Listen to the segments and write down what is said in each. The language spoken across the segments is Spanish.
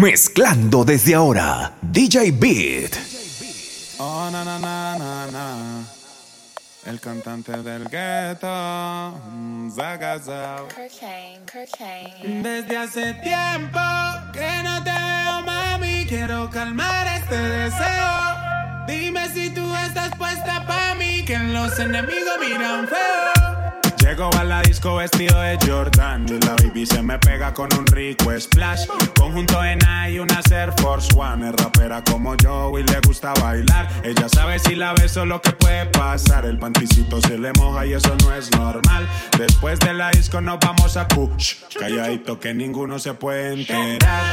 Mezclando desde ahora, DJ Beat. Oh, na, na, na, na, na. El cantante del gueto, mm, Zagazao. Desde hace tiempo que no te veo, mami. Quiero calmar este deseo. Dime si tú estás puesta para mí, que los enemigos miran feo. Llego a la disco vestido de Jordan y la baby se me pega con un rico splash. Conjunto en y una Air Force One. Es rapera como yo y le gusta bailar. Ella sabe si la beso lo que puede pasar. El panticito se le moja y eso no es normal. Después de la disco nos vamos a push. Calladito que ninguno se puede enterar.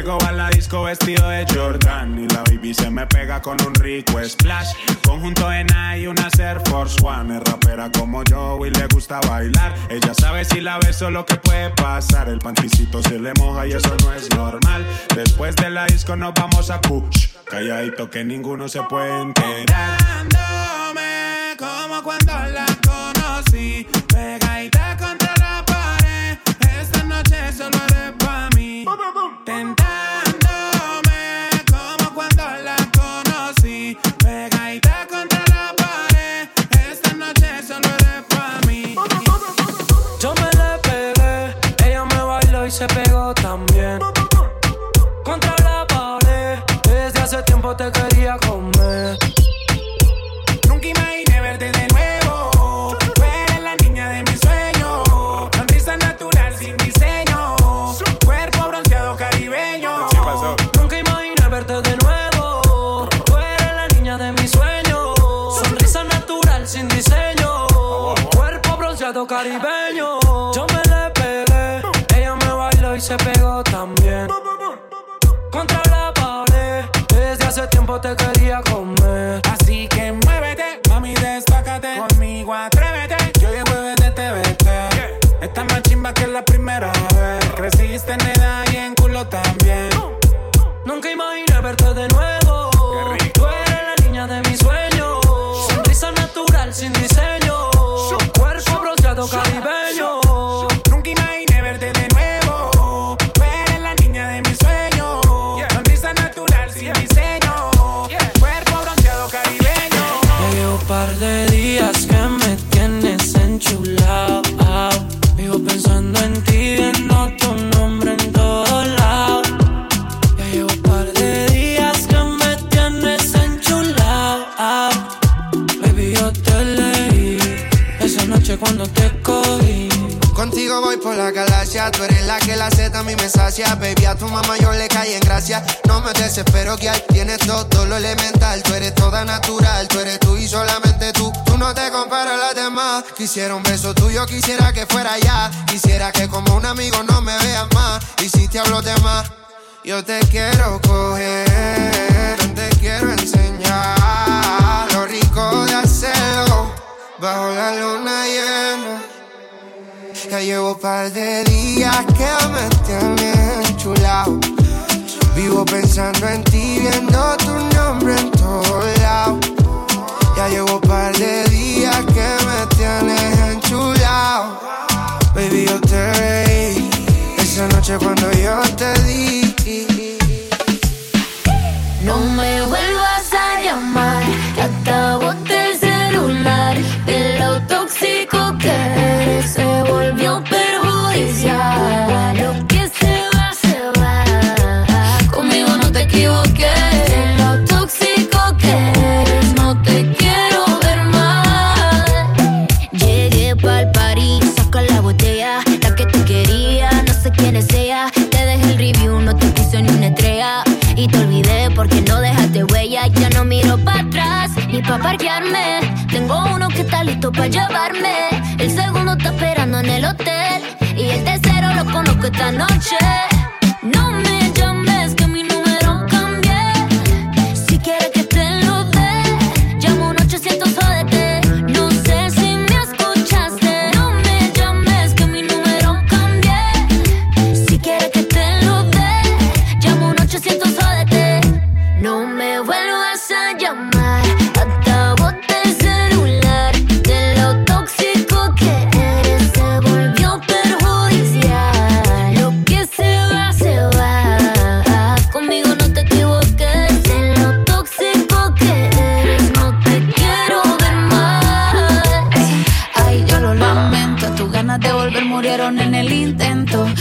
Llego a la disco vestido de Jordan y la baby se me pega con un rico splash. Conjunto en y una Air Force One. Es rapera como yo y le gusta bailar. Ella sabe si la beso lo que puede pasar. El panticito se le moja y eso no es normal. Después de la disco nos vamos a push. Calladito que ninguno se puede enterar. como cuando la se pegó también. Contra la pared, desde hace tiempo te quería comer. Se pegó también. Contra la pared, desde hace tiempo te quería comer. Así que muévete, mami, destácate. Conmigo atrévete, yo llevo desde TVT. Esta más chimba que la primera vez. Creciste en edad y en culo también. Nunca imaginé verte de nuevo. Tú eres la niña de mis sueños. Sonrisa natural sin diseño. Cuerpo bronceado caribeño. Me desespero que hay. Tienes todo, lo elemental. Tú eres toda natural. Tú eres tú y solamente tú. Tú no te comparas a las demás. Quisiera un beso tuyo, quisiera que fuera ya. Quisiera que como un amigo no me veas más. Y si te hablo de más, yo te quiero coger. Te quiero enseñar lo rico de hacerlo. Bajo la luna llena ya llevo par de días que me tienes enchulado. Vivo pensando en ti, viendo tu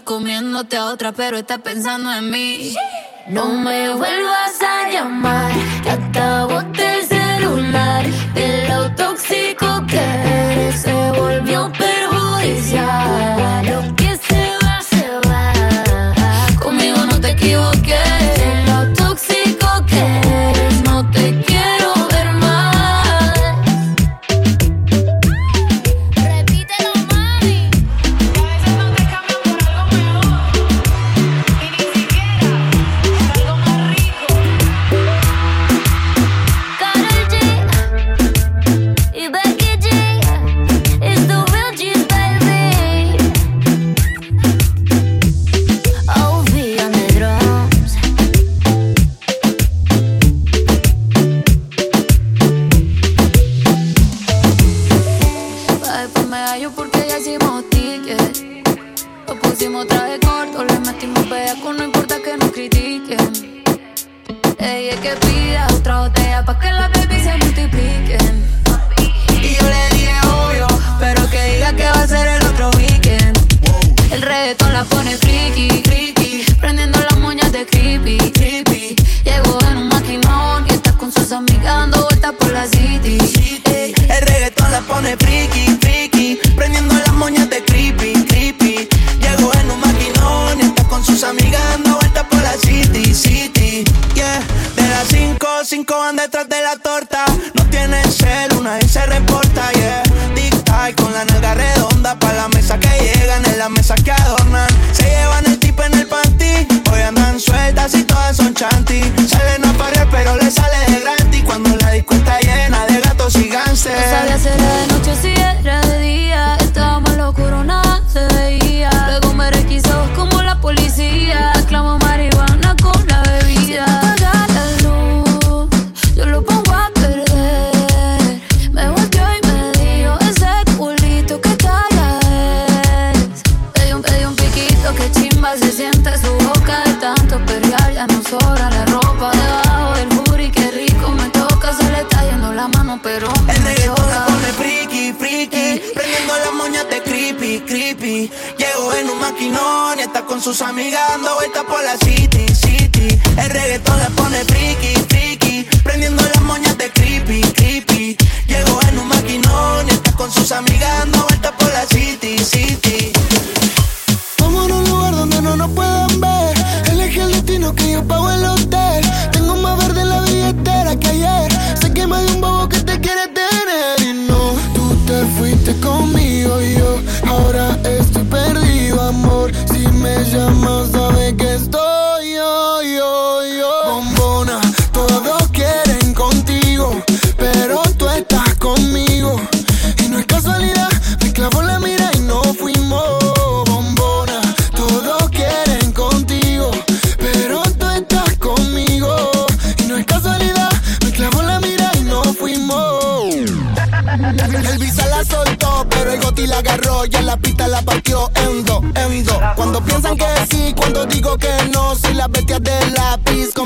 comiéndote a otra, pero estás pensando en mí. No me vuelvas a llamar, ya te agoté el celular. De lo tóxico que eres, se volvió perjudicial. ya hicimos tickets. Nos pusimos traje corto, le metimos bellaco, no importa que nos critiquen. Ella es que pida otra botella pa' que la baby se multipliquen. Y yo le dije obvio, pero que diga que va a ser el otro weekend. El reggaetón la pone friki, friki, prendiendo las moñas de creepy, creepy. Llegó en un maquinón y está con sus amigas dando vueltas por la city. El reggaetón la pone friki. amiga dando vueltas por la city, city. El reggaetón le pone friki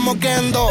como Kendo.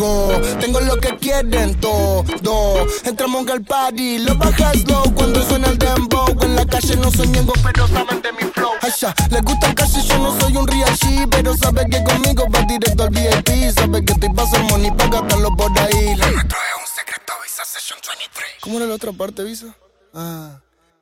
Go, tengo lo que quieren todo. Entramos al party, lo bajas low cuando suena el dembow. En la calle no soy miembro, pero saben de mi flow. Asha, les gusta el cash yo no soy un real G, pero sabe que conmigo va directo al VIP. Sabe que estoy pasando money para gastarlo por ahí. La metro es un secreto, Visa Session 23. ¿Cómo era la otra parte, Visa? Ah.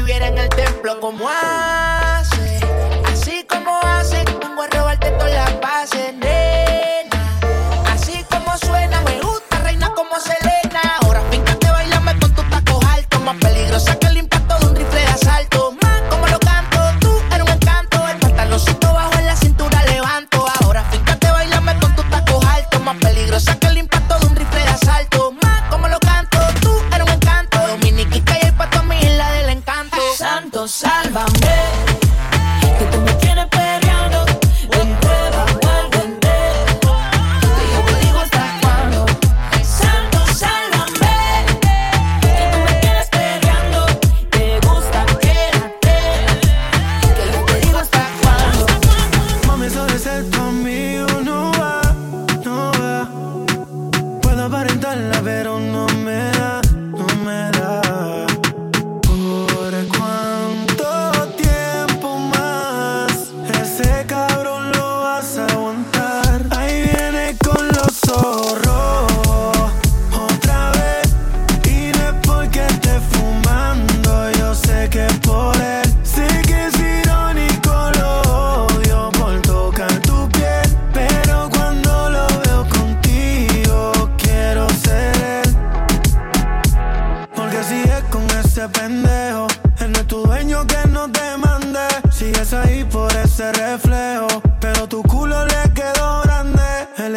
viviera en el templo. como hace?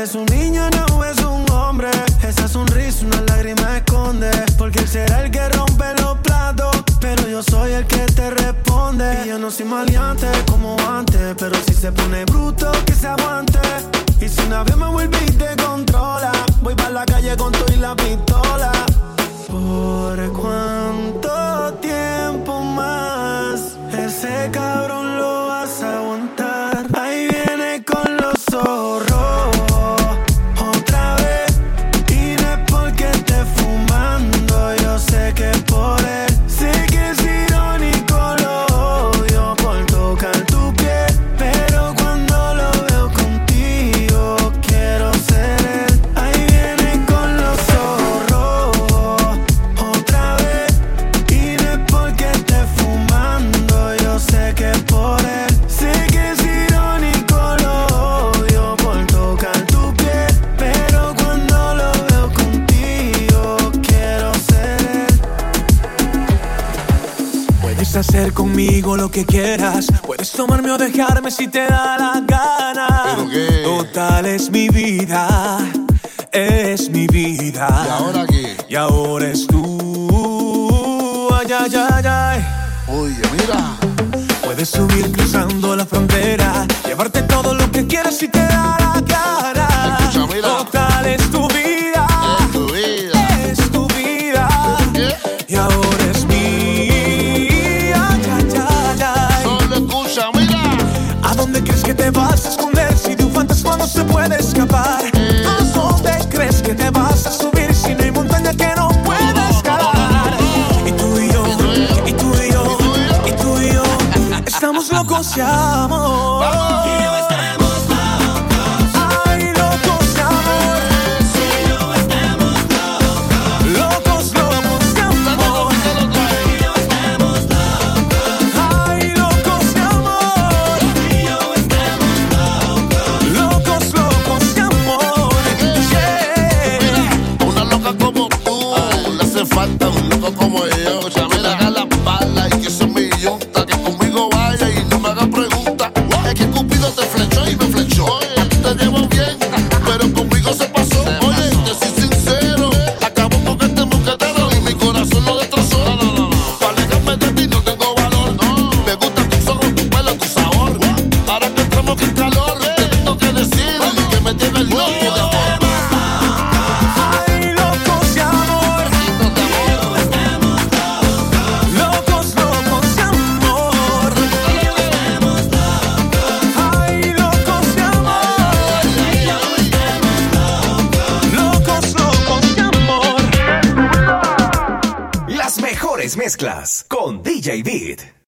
Es un niño, no es un hombre. Esa sonrisa, una lágrima esconde. Porque él será el que rompe los platos. Pero yo soy el que te responde. Y yo no soy maleante como antes. Pero si se pone bruto, que se aguante. Y si una vez me vuelve y te controla, voy para la calle con tú y la pistola. ¿Por cuánto tiempo más ese cabrón hacer conmigo lo que quieras. Puedes tomarme o dejarme si te da la gana. Total es mi vida, es mi vida. ¿Y ahora qué? Y ahora es tú. Ay, ay, ay, ay. Oye, mira. Puedes subir cruzando la frontera, llevarte todo lo que quieras si te da la gana. Escucha, mira. Total es tu vida. Es tu vida. Es tu vida. ¿Qué? Y ahora se puede escapar? ¿A dónde crees que te vas a subir si no hay montaña que no pueda escalar? Y tú y yo, y tú y yo, y tú y yo, estamos locos de amor.